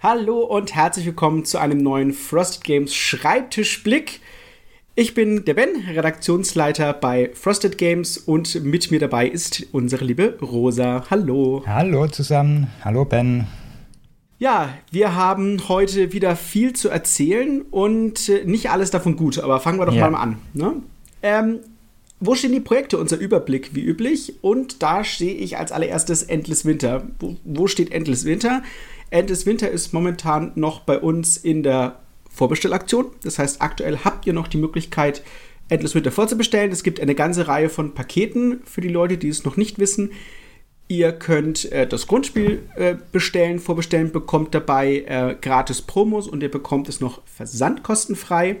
Hallo und herzlich willkommen zu einem neuen Frosted Games Schreibtischblick. Ich bin der Ben, Redaktionsleiter bei Frosted Games und mit mir dabei ist unsere liebe Rosa. Hallo. Hallo zusammen. Hallo Ben. Ja, wir haben heute wieder viel zu erzählen und äh, nicht alles davon gut, aber fangen wir doch ja. mal an. Ne? Ähm, wo stehen die Projekte? Unser Überblick wie üblich. Und da stehe ich als allererstes Endless Winter. Wo, wo steht Endless Winter? Endless Winter ist momentan noch bei uns in der Vorbestellaktion. Das heißt, aktuell habt ihr noch die Möglichkeit, Endless Winter vorzubestellen. Es gibt eine ganze Reihe von Paketen für die Leute, die es noch nicht wissen. Ihr könnt äh, das Grundspiel äh, bestellen, vorbestellen, bekommt dabei äh, gratis Promos und ihr bekommt es noch versandkostenfrei.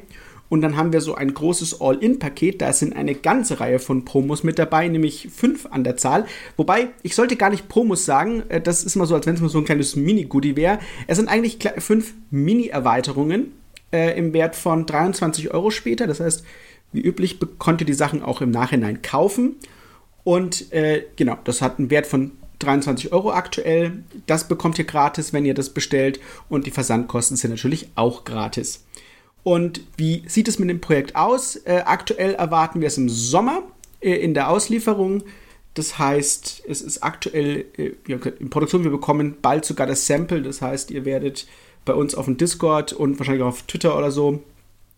Und dann haben wir so ein großes All-In-Paket. Da sind eine ganze Reihe von Promos mit dabei, nämlich fünf an der Zahl. Wobei, ich sollte gar nicht Promos sagen. Äh, das ist mal so, als wenn es mal so ein kleines Mini-Goodie wäre. Es sind eigentlich fünf Mini-Erweiterungen äh, im Wert von 23 Euro später. Das heißt, wie üblich konnte die Sachen auch im Nachhinein kaufen. Und äh, genau, das hat einen Wert von 23 Euro aktuell. Das bekommt ihr gratis, wenn ihr das bestellt. Und die Versandkosten sind natürlich auch gratis. Und wie sieht es mit dem Projekt aus? Äh, aktuell erwarten wir es im Sommer äh, in der Auslieferung. Das heißt, es ist aktuell äh, in Produktion. Wir bekommen bald sogar das Sample. Das heißt, ihr werdet bei uns auf dem Discord und wahrscheinlich auch auf Twitter oder so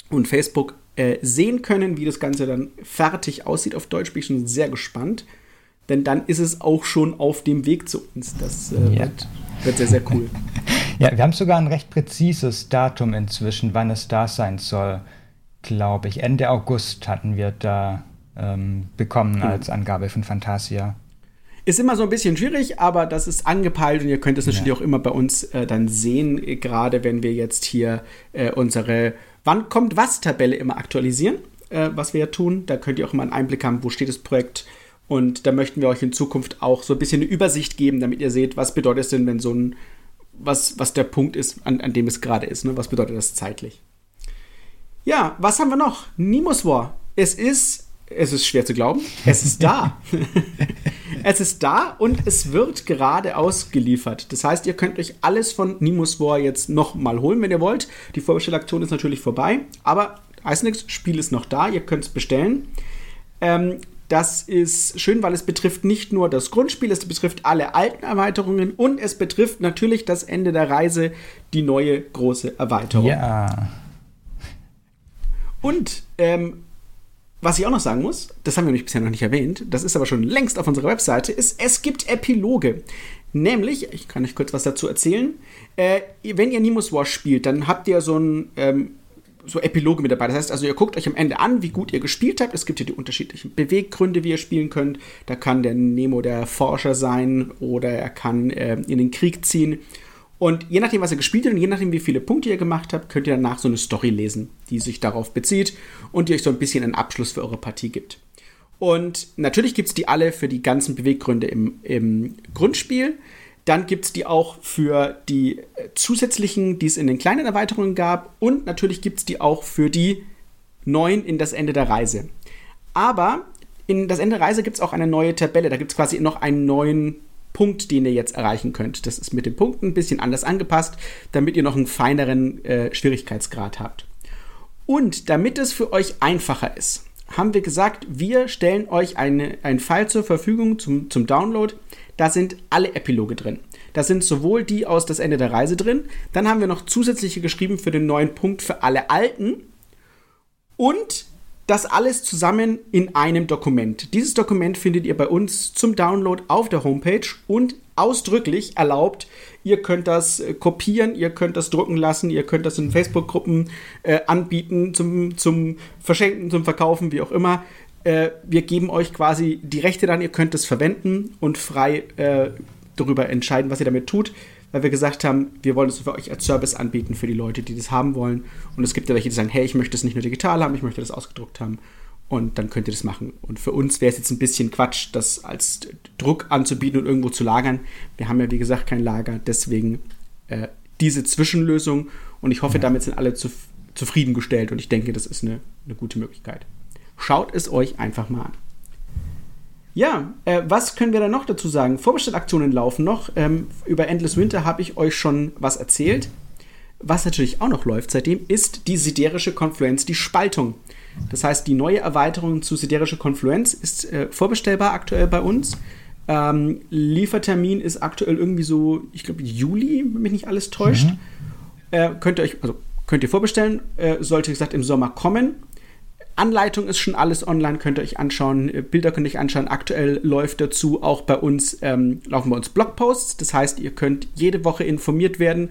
und Facebook äh, sehen können, wie das Ganze dann fertig aussieht auf Deutsch. Bin ich schon sehr gespannt. Denn dann ist es auch schon auf dem Weg zu uns. Das äh, wird, wird sehr, sehr cool. Ja, wir haben sogar ein recht präzises Datum inzwischen, wann es da sein soll. Glaube ich. Ende August hatten wir da ähm, bekommen mhm. als Angabe von Fantasia. Ist immer so ein bisschen schwierig, aber das ist angepeilt und ihr könnt es natürlich ja. auch immer bei uns äh, dann sehen, gerade wenn wir jetzt hier äh, unsere Wann kommt was Tabelle immer aktualisieren, äh, was wir ja tun. Da könnt ihr auch immer einen Einblick haben, wo steht das Projekt. Und da möchten wir euch in Zukunft auch so ein bisschen eine Übersicht geben, damit ihr seht, was bedeutet es denn, wenn so ein, was, was der Punkt ist, an, an dem es gerade ist. Ne? Was bedeutet das zeitlich? Ja, was haben wir noch? Nimus War. Es ist es ist schwer zu glauben. Es ist da. es ist da und es wird gerade ausgeliefert. Das heißt, ihr könnt euch alles von Nimus War jetzt nochmal holen, wenn ihr wollt. Die Vorbestellaktion ist natürlich vorbei, aber heißt nichts, Spiel ist noch da, ihr könnt es bestellen. Ähm, das ist schön, weil es betrifft nicht nur das Grundspiel, es betrifft alle alten Erweiterungen und es betrifft natürlich das Ende der Reise, die neue große Erweiterung. Ja. Und ähm, was ich auch noch sagen muss, das haben wir nämlich bisher noch nicht erwähnt, das ist aber schon längst auf unserer Webseite, ist, es gibt Epiloge. Nämlich, ich kann euch kurz was dazu erzählen, äh, wenn ihr Nimus War spielt, dann habt ihr so ein ähm, so Epiloge mit dabei. Das heißt also, ihr guckt euch am Ende an, wie gut ihr gespielt habt. Es gibt hier die unterschiedlichen Beweggründe, wie ihr spielen könnt. Da kann der Nemo der Forscher sein oder er kann äh, in den Krieg ziehen. Und je nachdem, was ihr gespielt habt und je nachdem, wie viele Punkte ihr gemacht habt, könnt ihr danach so eine Story lesen, die sich darauf bezieht und die euch so ein bisschen einen Abschluss für eure Partie gibt. Und natürlich gibt es die alle für die ganzen Beweggründe im, im Grundspiel. Dann gibt es die auch für die äh, zusätzlichen, die es in den kleinen Erweiterungen gab. Und natürlich gibt es die auch für die neuen in das Ende der Reise. Aber in das Ende der Reise gibt es auch eine neue Tabelle. Da gibt es quasi noch einen neuen Punkt, den ihr jetzt erreichen könnt. Das ist mit den Punkten ein bisschen anders angepasst, damit ihr noch einen feineren äh, Schwierigkeitsgrad habt. Und damit es für euch einfacher ist, haben wir gesagt, wir stellen euch eine, einen File zur Verfügung zum, zum Download. Da sind alle Epiloge drin. Da sind sowohl die aus das Ende der Reise drin, dann haben wir noch zusätzliche geschrieben für den neuen Punkt für alle alten und das alles zusammen in einem Dokument. Dieses Dokument findet ihr bei uns zum Download auf der Homepage und ausdrücklich erlaubt. Ihr könnt das äh, kopieren, ihr könnt das drucken lassen, ihr könnt das in Facebook-Gruppen äh, anbieten zum, zum Verschenken, zum Verkaufen, wie auch immer. Äh, wir geben euch quasi die Rechte dann, ihr könnt es verwenden und frei äh, darüber entscheiden, was ihr damit tut weil wir gesagt haben, wir wollen es für euch als Service anbieten für die Leute, die das haben wollen. Und es gibt ja welche, die sagen, hey, ich möchte es nicht nur digital haben, ich möchte das ausgedruckt haben. Und dann könnt ihr das machen. Und für uns wäre es jetzt ein bisschen Quatsch, das als Druck anzubieten und irgendwo zu lagern. Wir haben ja, wie gesagt, kein Lager. Deswegen äh, diese Zwischenlösung. Und ich hoffe, damit sind alle zu, zufriedengestellt. Und ich denke, das ist eine, eine gute Möglichkeit. Schaut es euch einfach mal an. Ja, äh, was können wir da noch dazu sagen? Vorbestellaktionen laufen noch. Ähm, über Endless Winter habe ich euch schon was erzählt. Was natürlich auch noch läuft seitdem, ist die siderische Konfluenz, die Spaltung. Das heißt, die neue Erweiterung zu siderische Konfluenz ist äh, vorbestellbar aktuell bei uns. Ähm, Liefertermin ist aktuell irgendwie so, ich glaube, Juli, wenn mich nicht alles täuscht. Mhm. Äh, könnt ihr euch, also könnt ihr vorbestellen, äh, sollte, wie gesagt, im Sommer kommen. Anleitung ist schon alles online, könnt ihr euch anschauen. Äh, Bilder könnt ihr euch anschauen. Aktuell läuft dazu auch bei uns, ähm, laufen bei uns Blogposts. Das heißt, ihr könnt jede Woche informiert werden,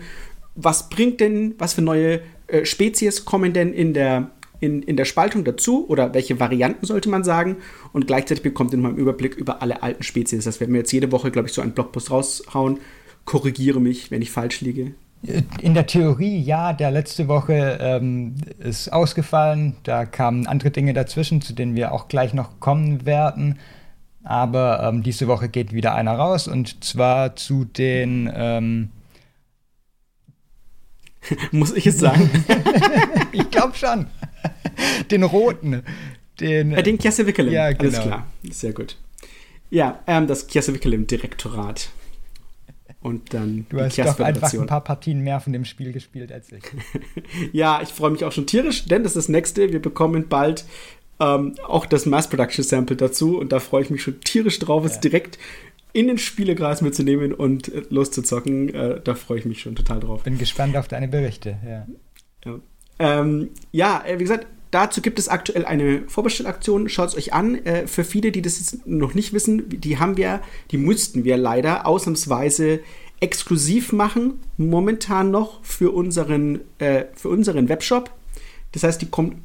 was bringt denn, was für neue äh, Spezies kommen denn in der, in, in der Spaltung dazu oder welche Varianten sollte man sagen. Und gleichzeitig bekommt ihr mal einen Überblick über alle alten Spezies. Das werden wir jetzt jede Woche, glaube ich, so einen Blogpost raushauen. Korrigiere mich, wenn ich falsch liege. In der Theorie ja, der letzte Woche ähm, ist ausgefallen. Da kamen andere Dinge dazwischen, zu denen wir auch gleich noch kommen werden. Aber ähm, diese Woche geht wieder einer raus und zwar zu den. Ähm Muss ich es sagen? ich glaube schon. Den roten. Den, äh, den Kiese Wickelem. Ja, genau. Alles klar. Sehr gut. Ja, ähm, das Kiese Wickelem Direktorat und dann du hast doch einfach ein paar Partien mehr von dem Spiel gespielt als ich. ja, ich freue mich auch schon tierisch, denn das ist das nächste. Wir bekommen bald ähm, auch das Mass Production Sample dazu und da freue ich mich schon tierisch drauf, ja. es direkt in den Spielegras mitzunehmen und äh, loszuzocken. Äh, da freue ich mich schon total drauf. Bin gespannt auf deine Berichte, ja. Ja, ähm, ja äh, wie gesagt, Dazu gibt es aktuell eine Vorbestellaktion. Schaut es euch an. Äh, für viele, die das jetzt noch nicht wissen, die haben wir, die mussten wir leider ausnahmsweise exklusiv machen, momentan noch für unseren, äh, für unseren Webshop. Das heißt, die kommt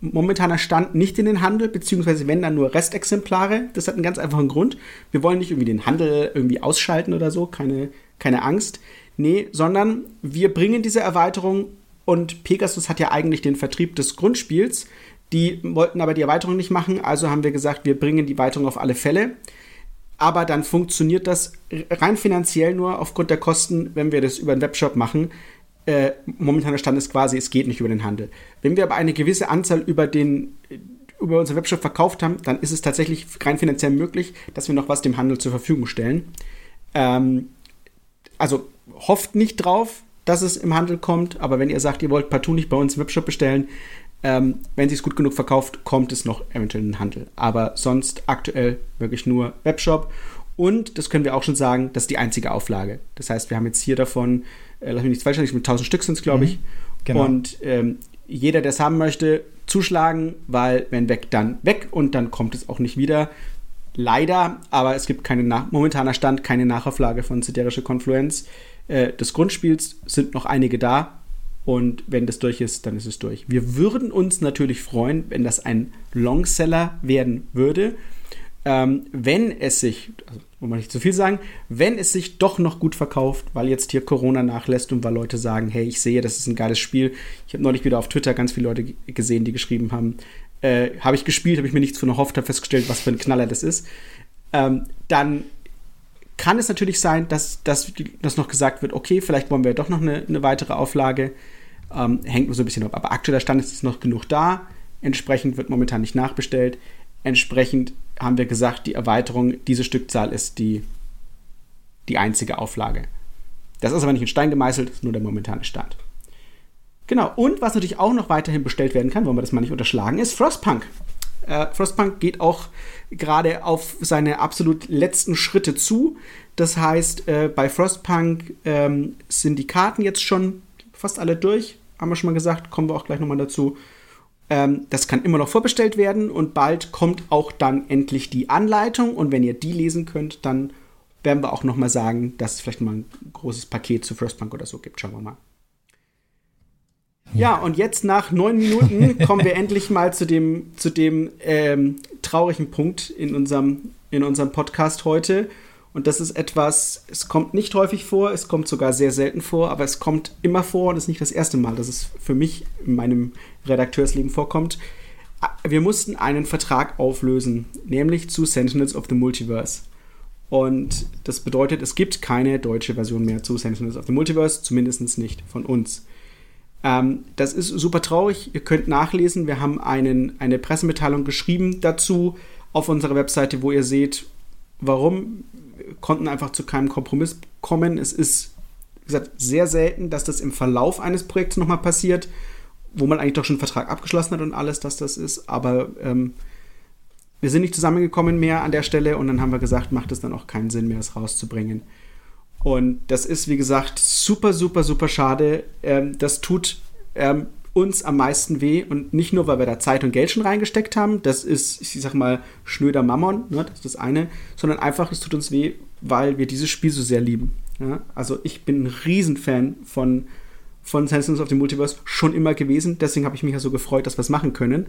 momentaner Stand nicht in den Handel, beziehungsweise wenn dann nur Restexemplare. Das hat einen ganz einfachen Grund. Wir wollen nicht irgendwie den Handel irgendwie ausschalten oder so, keine, keine Angst. Nee, sondern wir bringen diese Erweiterung und Pegasus hat ja eigentlich den Vertrieb des Grundspiels. Die wollten aber die Erweiterung nicht machen, also haben wir gesagt, wir bringen die Erweiterung auf alle Fälle. Aber dann funktioniert das rein finanziell nur aufgrund der Kosten, wenn wir das über den Webshop machen. Äh, momentaner Stand ist quasi, es geht nicht über den Handel. Wenn wir aber eine gewisse Anzahl über den über unseren Webshop verkauft haben, dann ist es tatsächlich rein finanziell möglich, dass wir noch was dem Handel zur Verfügung stellen. Ähm, also hofft nicht drauf, dass es im Handel kommt. Aber wenn ihr sagt, ihr wollt partout nicht bei uns im Webshop bestellen, ähm, wenn sie es gut genug verkauft, kommt es noch eventuell in den Handel. Aber sonst aktuell wirklich nur Webshop. Und das können wir auch schon sagen, das ist die einzige Auflage. Das heißt, wir haben jetzt hier davon, äh, lass mich nicht falsch sagen, mit 1000 Stück sind es, glaube ich. Mhm, genau. Und ähm, jeder, der es haben möchte, zuschlagen, weil wenn weg, dann weg und dann kommt es auch nicht wieder. Leider, aber es gibt keine nach momentaner Stand keine Nachauflage von Siderische Confluence äh, des Grundspiels sind noch einige da. Und wenn das durch ist, dann ist es durch. Wir würden uns natürlich freuen, wenn das ein Longseller werden würde. Ähm, wenn es sich, also muss man nicht zu viel sagen, wenn es sich doch noch gut verkauft, weil jetzt hier Corona nachlässt und weil Leute sagen, hey, ich sehe, das ist ein geiles Spiel. Ich habe neulich wieder auf Twitter ganz viele Leute gesehen, die geschrieben haben, äh, habe ich gespielt, habe ich mir nichts von erhofft, habe festgestellt, was für ein Knaller das ist. Ähm, dann kann es natürlich sein, dass, dass, dass noch gesagt wird, okay, vielleicht wollen wir doch noch eine, eine weitere Auflage. Ähm, hängt nur so ein bisschen ab. Aber aktueller Stand ist noch genug da. Entsprechend wird momentan nicht nachbestellt. Entsprechend haben wir gesagt, die Erweiterung, diese Stückzahl ist die, die einzige Auflage. Das ist aber nicht in Stein gemeißelt, ist nur der momentane Stand. Genau, und was natürlich auch noch weiterhin bestellt werden kann, wollen wir das mal nicht unterschlagen, ist Frostpunk. Äh, Frostpunk geht auch gerade auf seine absolut letzten Schritte zu. Das heißt, äh, bei Frostpunk ähm, sind die Karten jetzt schon fast alle durch, haben wir schon mal gesagt, kommen wir auch gleich nochmal dazu. Ähm, das kann immer noch vorbestellt werden und bald kommt auch dann endlich die Anleitung und wenn ihr die lesen könnt, dann werden wir auch nochmal sagen, dass es vielleicht mal ein großes Paket zu Frostpunk oder so gibt. Schauen wir mal. Ja, und jetzt nach neun Minuten kommen wir endlich mal zu dem, zu dem ähm, traurigen Punkt in unserem, in unserem Podcast heute. Und das ist etwas, es kommt nicht häufig vor, es kommt sogar sehr selten vor, aber es kommt immer vor und es ist nicht das erste Mal, dass es für mich in meinem Redakteursleben vorkommt. Wir mussten einen Vertrag auflösen, nämlich zu Sentinels of the Multiverse. Und das bedeutet, es gibt keine deutsche Version mehr zu Sentinels of the Multiverse, zumindest nicht von uns. Ähm, das ist super traurig. Ihr könnt nachlesen. Wir haben einen, eine Pressemitteilung geschrieben dazu. auf unserer Webseite, wo ihr seht, warum wir konnten einfach zu keinem Kompromiss kommen. Es ist, wie gesagt, sehr selten, dass das im Verlauf eines Projekts nochmal passiert, wo man eigentlich doch schon einen Vertrag abgeschlossen hat und alles, dass das ist. Aber ähm, wir sind nicht zusammengekommen mehr an der Stelle und dann haben wir gesagt, macht es dann auch keinen Sinn mehr, es rauszubringen. Und das ist, wie gesagt, super, super, super schade. Ähm, das tut ähm, uns am meisten weh und nicht nur, weil wir da Zeit und Geld schon reingesteckt haben, das ist, ich sag mal, schnöder Mammon, ne, das ist das eine, sondern einfach, es tut uns weh, weil wir dieses Spiel so sehr lieben. Ja? Also ich bin ein Riesenfan von, von Sentinels of the Multiverse schon immer gewesen, deswegen habe ich mich ja so gefreut, dass wir es machen können.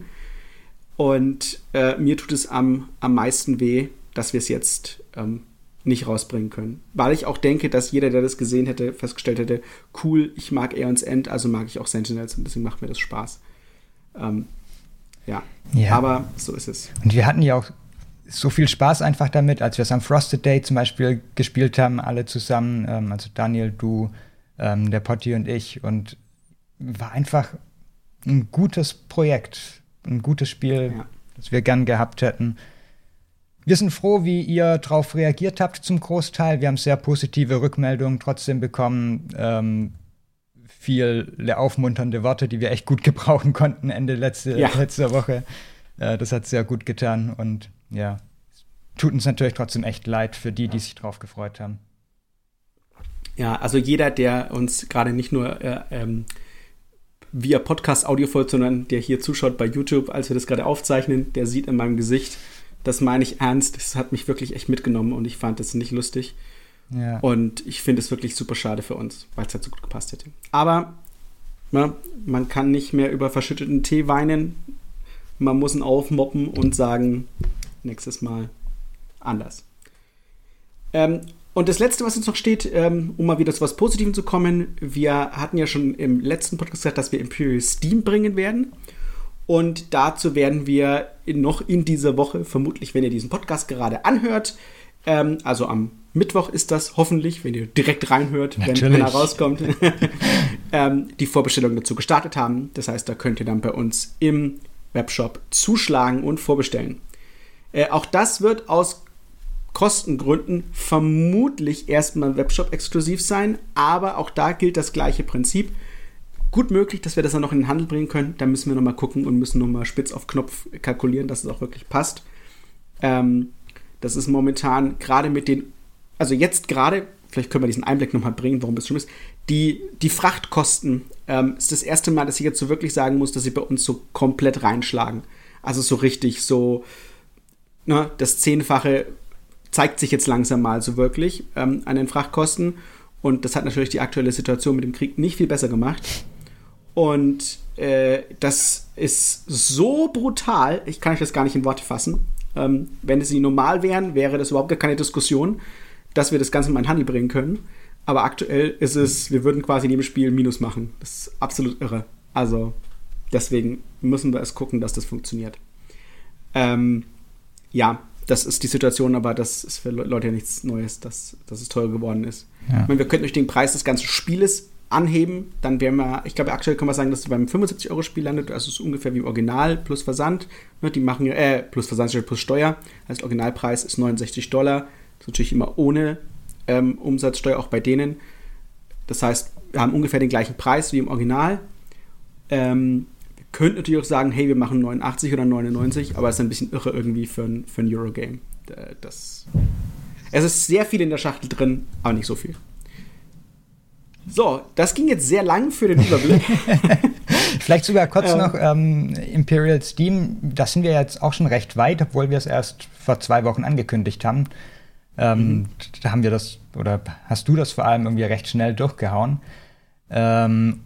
Und äh, mir tut es am, am meisten weh, dass wir es jetzt ähm, nicht rausbringen können. Weil ich auch denke, dass jeder, der das gesehen hätte, festgestellt hätte, cool, ich mag Aeons End, also mag ich auch Sentinels und deswegen macht mir das Spaß. Ähm, ja. ja, aber so ist es. Und wir hatten ja auch so viel Spaß einfach damit, als wir es am Frosted Day zum Beispiel gespielt haben, alle zusammen, ähm, also Daniel, du, ähm, der Potti und ich und war einfach ein gutes Projekt, ein gutes Spiel, ja. das wir gern gehabt hätten. Wir sind froh, wie ihr darauf reagiert habt zum Großteil. Wir haben sehr positive Rückmeldungen trotzdem bekommen. Ähm, viele aufmunternde Worte, die wir echt gut gebrauchen konnten Ende letzte, ja. letzter Woche. Äh, das hat sehr gut getan und ja, tut uns natürlich trotzdem echt leid für die, die sich drauf gefreut haben. Ja, also jeder, der uns gerade nicht nur äh, ähm, via Podcast Audio folgt, sondern der hier zuschaut bei YouTube, als wir das gerade aufzeichnen, der sieht in meinem Gesicht, das meine ich ernst. Das hat mich wirklich echt mitgenommen und ich fand das nicht lustig. Ja. Und ich finde es wirklich super schade für uns, weil es halt so gut gepasst hätte. Aber na, ne, man kann nicht mehr über verschütteten Tee weinen. Man muss ihn aufmoppen und sagen, nächstes Mal anders. Ähm, und das Letzte, was uns noch steht, ähm, um mal wieder zu was Positivem zu kommen, wir hatten ja schon im letzten Podcast gesagt, dass wir Imperial Steam bringen werden. Und dazu werden wir noch in dieser Woche, vermutlich, wenn ihr diesen Podcast gerade anhört, ähm, also am Mittwoch ist das hoffentlich, wenn ihr direkt reinhört, Natürlich. wenn er rauskommt, ähm, die Vorbestellung dazu gestartet haben. Das heißt, da könnt ihr dann bei uns im Webshop zuschlagen und vorbestellen. Äh, auch das wird aus Kostengründen vermutlich erstmal Webshop exklusiv sein, aber auch da gilt das gleiche Prinzip gut möglich, dass wir das dann noch in den Handel bringen können. Da müssen wir nochmal gucken und müssen nochmal spitz auf Knopf kalkulieren, dass es auch wirklich passt. Ähm, das ist momentan gerade mit den, also jetzt gerade, vielleicht können wir diesen Einblick nochmal bringen, warum das schon ist, die, die Frachtkosten ähm, ist das erste Mal, dass ich jetzt so wirklich sagen muss, dass sie bei uns so komplett reinschlagen. Also so richtig, so, ne, das Zehnfache zeigt sich jetzt langsam mal so wirklich ähm, an den Frachtkosten. Und das hat natürlich die aktuelle Situation mit dem Krieg nicht viel besser gemacht. Und äh, das ist so brutal, ich kann euch das gar nicht in Worte fassen. Ähm, wenn sie normal wären, wäre das überhaupt gar keine Diskussion, dass wir das Ganze mal in Handel bringen können. Aber aktuell ist es, wir würden quasi in jedem Spiel Minus machen. Das ist absolut irre. Also deswegen müssen wir es gucken, dass das funktioniert. Ähm, ja, das ist die Situation, aber das ist für Leute ja nichts Neues, dass, dass es teuer geworden ist. Ja. Ich meine, wir könnten durch den Preis des ganzen Spieles anheben, dann wären wir, ich glaube, aktuell kann man sagen, dass es beim 75-Euro-Spiel landet, also ist ungefähr wie im Original plus Versand. Ne, die machen ja, äh, plus Versand plus Steuer. Heißt, Originalpreis ist 69 Dollar. Das ist natürlich immer ohne ähm, Umsatzsteuer, auch bei denen. Das heißt, wir haben ungefähr den gleichen Preis wie im Original. Ähm, wir könnten natürlich auch sagen, hey, wir machen 89 oder 99, aber es ist ein bisschen irre irgendwie für ein, für ein Eurogame. Das, es ist sehr viel in der Schachtel drin, aber nicht so viel. So, das ging jetzt sehr lang für den Überblick. Vielleicht sogar kurz ähm, noch ähm, Imperial Steam. Da sind wir jetzt auch schon recht weit, obwohl wir es erst vor zwei Wochen angekündigt haben. Ähm, mhm. Da haben wir das, oder hast du das vor allem irgendwie recht schnell durchgehauen. Ähm,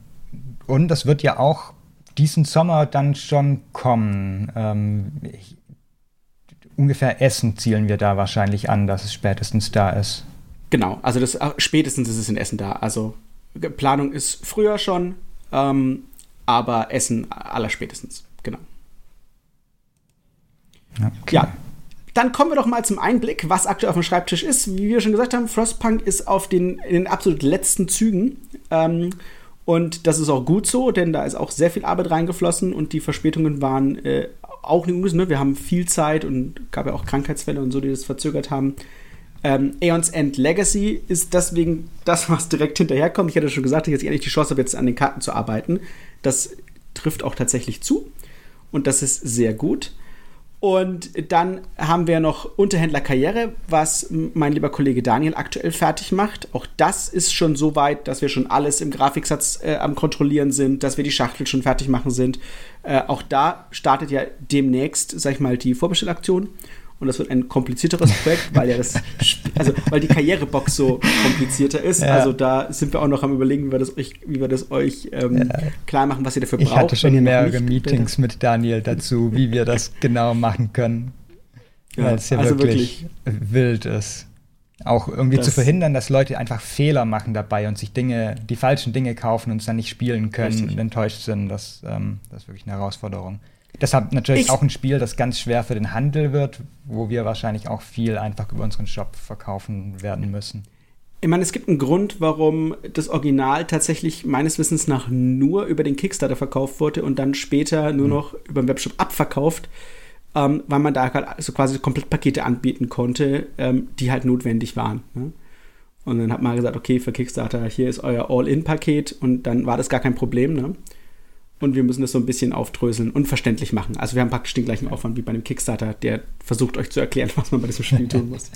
und das wird ja auch diesen Sommer dann schon kommen. Ähm, ich, ungefähr Essen zielen wir da wahrscheinlich an, dass es spätestens da ist. Genau, also das spätestens ist es in Essen da. Also Planung ist früher schon, ähm, aber Essen allerspätestens, genau. Okay. Ja, dann kommen wir doch mal zum Einblick, was aktuell auf dem Schreibtisch ist. Wie wir schon gesagt haben, Frostpunk ist auf den, in den absolut letzten Zügen. Ähm, und das ist auch gut so, denn da ist auch sehr viel Arbeit reingeflossen und die Verspätungen waren äh, auch eine Gute, ne? Wir haben viel Zeit und gab ja auch Krankheitsfälle und so, die das verzögert haben. Ähm, Aeons End Legacy ist deswegen das, was direkt hinterherkommt. Ich hatte schon gesagt, dass ich jetzt endlich die Chance habe, jetzt an den Karten zu arbeiten. Das trifft auch tatsächlich zu. Und das ist sehr gut. Und dann haben wir noch Unterhändler Karriere, was mein lieber Kollege Daniel aktuell fertig macht. Auch das ist schon so weit, dass wir schon alles im Grafiksatz äh, am Kontrollieren sind, dass wir die Schachtel schon fertig machen sind. Äh, auch da startet ja demnächst, sag ich mal, die Vorbestellaktion und das wird ein komplizierteres Projekt, weil ja das, also weil die Karrierebox so komplizierter ist. Ja. Also da sind wir auch noch am überlegen, wie wir das euch, wie wir das euch ähm, ja. klar machen, was ihr dafür braucht. Ich hatte schon mehrere Meetings mit Daniel dazu, wie wir das genau machen können. Ja, weil es ja also wirklich, wirklich, wild ist. Auch irgendwie zu verhindern, dass Leute einfach Fehler machen dabei und sich Dinge, die falschen Dinge kaufen und es dann nicht spielen können richtig. und enttäuscht sind. Das, ähm, das ist wirklich eine Herausforderung. Deshalb natürlich ich, auch ein Spiel, das ganz schwer für den Handel wird, wo wir wahrscheinlich auch viel einfach über unseren Shop verkaufen werden müssen. Ich meine, es gibt einen Grund, warum das Original tatsächlich meines Wissens nach nur über den Kickstarter verkauft wurde und dann später nur mhm. noch über den Webshop abverkauft, ähm, weil man da halt so quasi Komplettpakete anbieten konnte, ähm, die halt notwendig waren. Ne? Und dann hat man gesagt, okay, für Kickstarter, hier ist euer All-In-Paket und dann war das gar kein Problem. Ne? Und wir müssen das so ein bisschen aufdröseln und verständlich machen. Also wir haben praktisch den gleichen Aufwand wie bei einem Kickstarter, der versucht euch zu erklären, was man bei diesem Spiel tun muss.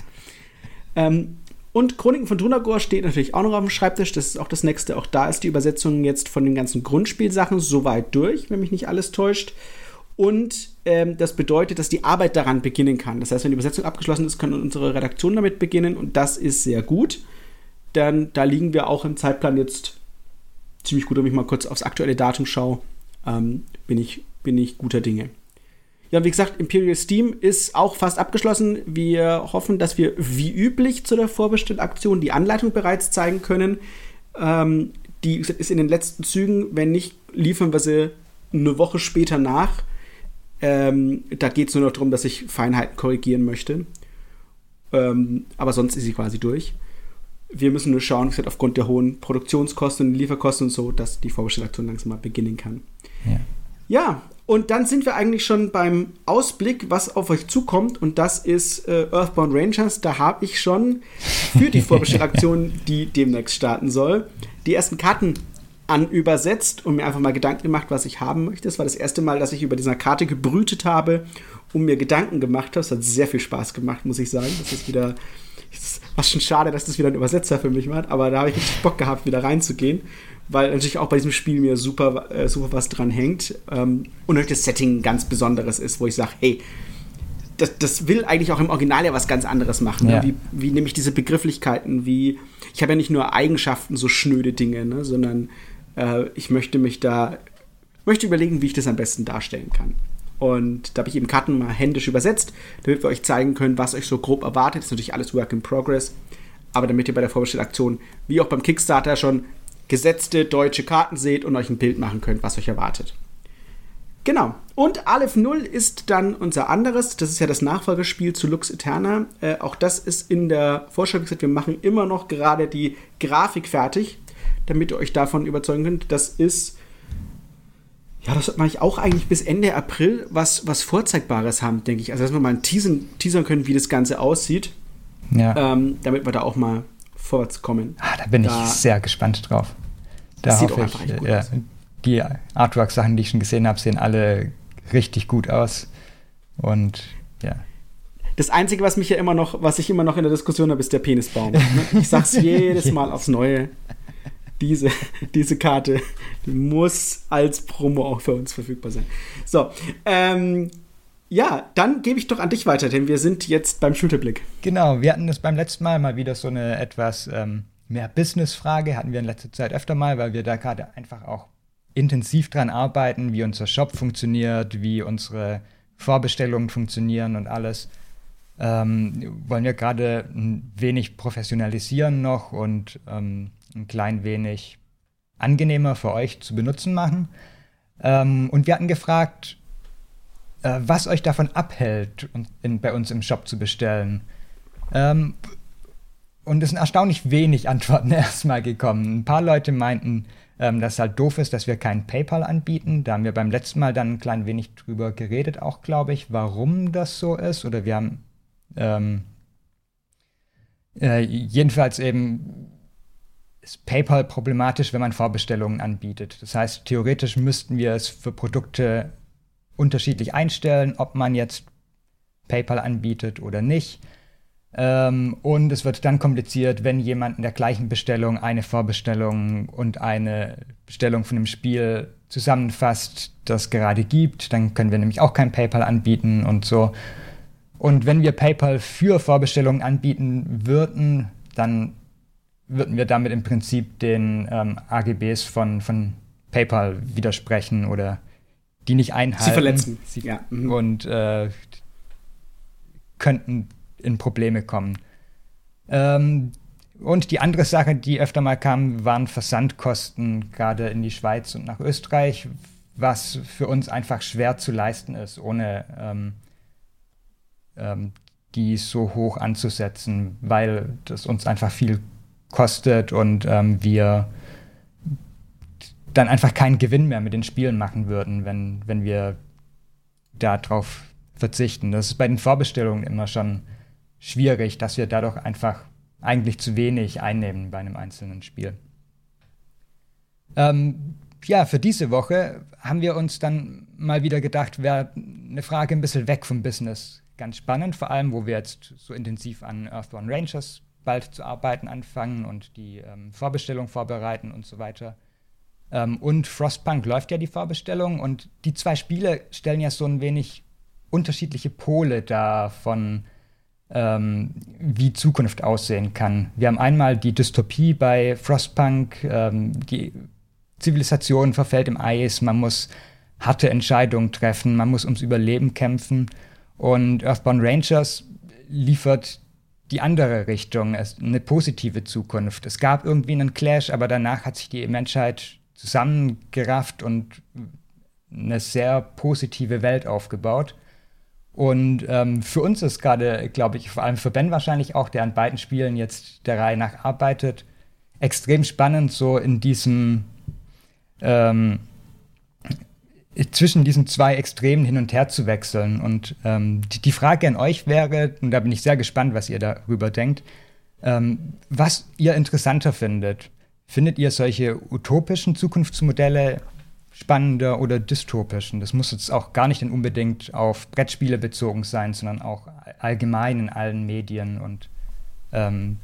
ähm, und Chroniken von Drunagor steht natürlich auch noch auf dem Schreibtisch. Das ist auch das nächste. Auch da ist die Übersetzung jetzt von den ganzen Grundspielsachen soweit durch, wenn mich nicht alles täuscht. Und ähm, das bedeutet, dass die Arbeit daran beginnen kann. Das heißt, wenn die Übersetzung abgeschlossen ist, kann unsere Redaktion damit beginnen. Und das ist sehr gut. Denn da liegen wir auch im Zeitplan jetzt ziemlich gut, wenn ich mal kurz aufs aktuelle Datum schaue ähm, bin, ich, bin ich guter Dinge. Ja, wie gesagt, Imperial Steam ist auch fast abgeschlossen. Wir hoffen, dass wir wie üblich zu der Vorbestellaktion die Anleitung bereits zeigen können. Ähm, die ist in den letzten Zügen. Wenn nicht, liefern wir sie eine Woche später nach. Ähm, da geht es nur noch darum, dass ich Feinheiten korrigieren möchte. Ähm, aber sonst ist sie quasi durch. Wir müssen nur schauen, gesagt, aufgrund der hohen Produktionskosten und Lieferkosten und so, dass die Vorbestellaktion langsam mal beginnen kann. Ja. ja, und dann sind wir eigentlich schon beim Ausblick, was auf euch zukommt. Und das ist äh, Earthbound Rangers. Da habe ich schon für die Vorbestellaktion, die demnächst starten soll, die ersten Karten anübersetzt und mir einfach mal Gedanken gemacht, was ich haben möchte. Das war das erste Mal, dass ich über dieser Karte gebrütet habe und mir Gedanken gemacht habe. Es hat sehr viel Spaß gemacht, muss ich sagen. Das ist wieder was schon schade, dass das wieder ein Übersetzer für mich macht, aber da habe ich richtig Bock gehabt, wieder reinzugehen, weil natürlich auch bei diesem Spiel mir super, äh, super was dran hängt ähm, und natürlich das Setting ganz besonderes ist, wo ich sage, hey, das, das, will eigentlich auch im Original ja was ganz anderes machen. Ne? Ja. Ne? Wie, wie nehme ich diese Begrifflichkeiten, wie, ich habe ja nicht nur Eigenschaften, so schnöde Dinge, ne? sondern äh, ich möchte mich da, möchte überlegen, wie ich das am besten darstellen kann. Und da habe ich eben Karten mal händisch übersetzt, damit wir euch zeigen können, was euch so grob erwartet. Das ist natürlich alles Work in Progress. Aber damit ihr bei der Vorbestellaktion, wie auch beim Kickstarter, schon gesetzte deutsche Karten seht und euch ein Bild machen könnt, was euch erwartet. Genau. Und Aleph 0 ist dann unser anderes. Das ist ja das Nachfolgespiel zu Lux Eterna. Äh, auch das ist in der Vorschau gesagt, wir machen immer noch gerade die Grafik fertig, damit ihr euch davon überzeugen könnt. Das ist ja, das mache ich auch eigentlich bis Ende April was, was Vorzeigbares haben, denke ich. Also, dass wir mal teasern, teasern können, wie das Ganze aussieht. Ja. Ähm, damit wir da auch mal vorwärts kommen. Ah, da bin da, ich sehr gespannt drauf. Da das hoffe ich, äh, die Artwork-Sachen, die ich schon gesehen habe, sehen alle richtig gut aus. Und ja. Das Einzige, was mich ja immer noch, was ich immer noch in der Diskussion habe, ist der Penisbaum. Ich sag's jedes Mal aufs Neue diese, diese Karte die muss als Promo auch für uns verfügbar sein. So, ähm, ja, dann gebe ich doch an dich weiter, denn wir sind jetzt beim Schulterblick. Genau, wir hatten das beim letzten Mal mal wieder so eine etwas ähm, mehr Business-Frage, hatten wir in letzter Zeit öfter mal, weil wir da gerade einfach auch intensiv dran arbeiten, wie unser Shop funktioniert, wie unsere Vorbestellungen funktionieren und alles. Ähm, wollen wir gerade ein wenig professionalisieren noch und ähm, ein klein wenig angenehmer für euch zu benutzen machen. Ähm, und wir hatten gefragt, äh, was euch davon abhält, in, bei uns im Shop zu bestellen. Ähm, und es sind erstaunlich wenig Antworten erstmal gekommen. Ein paar Leute meinten, ähm, dass es halt doof ist, dass wir kein PayPal anbieten. Da haben wir beim letzten Mal dann ein klein wenig drüber geredet, auch glaube ich, warum das so ist. Oder wir haben ähm, äh, jedenfalls eben ist PayPal problematisch, wenn man Vorbestellungen anbietet. Das heißt, theoretisch müssten wir es für Produkte unterschiedlich einstellen, ob man jetzt PayPal anbietet oder nicht. Ähm, und es wird dann kompliziert, wenn jemand in der gleichen Bestellung eine Vorbestellung und eine Bestellung von einem Spiel zusammenfasst, das gerade gibt. Dann können wir nämlich auch kein PayPal anbieten und so. Und wenn wir PayPal für Vorbestellungen anbieten würden, dann würden wir damit im Prinzip den ähm, AGBs von, von PayPal widersprechen oder die nicht einhalten. Sie verletzen. Sie, ja. Mhm. Und äh, könnten in Probleme kommen. Ähm, und die andere Sache, die öfter mal kam, waren Versandkosten, gerade in die Schweiz und nach Österreich, was für uns einfach schwer zu leisten ist, ohne ähm, ähm, die so hoch anzusetzen, weil das uns einfach viel kostet und ähm, wir dann einfach keinen Gewinn mehr mit den Spielen machen würden, wenn, wenn wir darauf verzichten. Das ist bei den Vorbestellungen immer schon schwierig, dass wir dadurch einfach eigentlich zu wenig einnehmen bei einem einzelnen Spiel. Ähm, ja, für diese Woche haben wir uns dann mal wieder gedacht, wäre eine Frage ein bisschen weg vom Business ganz spannend, vor allem, wo wir jetzt so intensiv an Earthbound Rangers bald zu arbeiten anfangen und die ähm, Vorbestellung vorbereiten und so weiter. Ähm, und Frostpunk läuft ja die Vorbestellung und die zwei Spiele stellen ja so ein wenig unterschiedliche Pole dar von ähm, wie Zukunft aussehen kann. Wir haben einmal die Dystopie bei Frostpunk, ähm, die Zivilisation verfällt im Eis, man muss harte Entscheidungen treffen, man muss ums Überleben kämpfen. Und Earthbound Rangers liefert die andere Richtung, eine positive Zukunft. Es gab irgendwie einen Clash, aber danach hat sich die Menschheit zusammengerafft und eine sehr positive Welt aufgebaut. Und ähm, für uns ist gerade, glaube ich, vor allem für Ben wahrscheinlich auch, der an beiden Spielen jetzt der Reihe nach arbeitet, extrem spannend, so in diesem ähm, zwischen diesen zwei Extremen hin und her zu wechseln. Und ähm, die, Frage an euch wäre, und da bin ich sehr gespannt, was ihr darüber denkt, ähm, was ihr interessanter findet. Findet ihr solche utopischen Zukunftsmodelle spannender oder dystopischen. Das muss jetzt auch gar nicht unbedingt auf Brettspiele bezogen sein, sondern auch allgemein in allen Medien und ähm,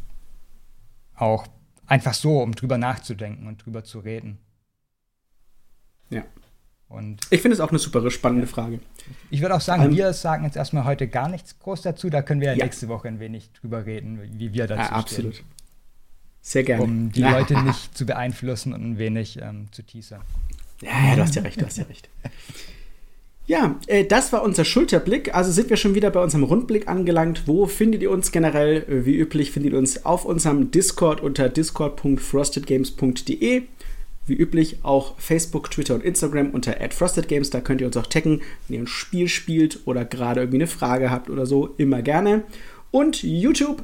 auch einfach so, um drüber nachzudenken und drüber zu reden. Ja. Und ich finde es auch eine super spannende Frage. Ich würde auch sagen, um, wir sagen jetzt erstmal heute gar nichts groß dazu. Da können wir ja, ja. nächste Woche ein wenig drüber reden, wie wir dazu ja, absolut. stehen. Sehr gerne. Um die Leute nicht zu beeinflussen und ein wenig ähm, zu teasern. Ja, ja, du hast ja recht, du hast ja recht. Ja, äh, das war unser Schulterblick. Also sind wir schon wieder bei unserem Rundblick angelangt. Wo findet ihr uns generell? Äh, wie üblich findet ihr uns auf unserem Discord unter discord.frostedgames.de. Wie üblich auch Facebook, Twitter und Instagram unter @frostedgames. Da könnt ihr uns auch taggen, wenn ihr ein Spiel spielt oder gerade irgendwie eine Frage habt oder so, immer gerne. Und YouTube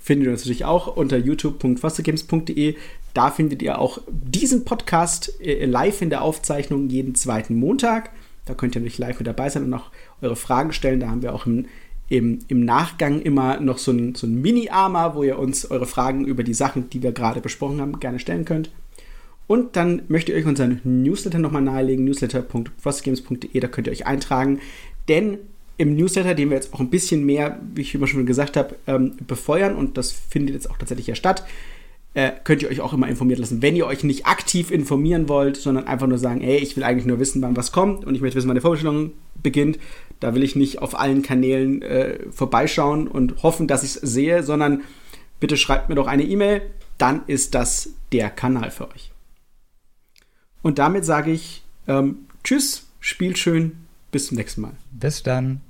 findet ihr natürlich auch unter youtube.frostedgames.de. Da findet ihr auch diesen Podcast äh, live in der Aufzeichnung jeden zweiten Montag. Da könnt ihr natürlich live mit dabei sein und auch eure Fragen stellen. Da haben wir auch im, im, im Nachgang immer noch so ein, so ein Mini-Armer, wo ihr uns eure Fragen über die Sachen, die wir gerade besprochen haben, gerne stellen könnt. Und dann möchte ich euch unseren Newsletter nochmal nahelegen, newsletter.frostgames.de, da könnt ihr euch eintragen. Denn im Newsletter, den wir jetzt auch ein bisschen mehr, wie ich immer schon gesagt habe, ähm, befeuern, und das findet jetzt auch tatsächlich ja statt, äh, könnt ihr euch auch immer informiert lassen. Wenn ihr euch nicht aktiv informieren wollt, sondern einfach nur sagen, ey, ich will eigentlich nur wissen, wann was kommt und ich möchte wissen, wann die Vorbestellung beginnt, da will ich nicht auf allen Kanälen äh, vorbeischauen und hoffen, dass ich es sehe, sondern bitte schreibt mir doch eine E-Mail, dann ist das der Kanal für euch. Und damit sage ich ähm, Tschüss, spielt schön, bis zum nächsten Mal. Bis dann.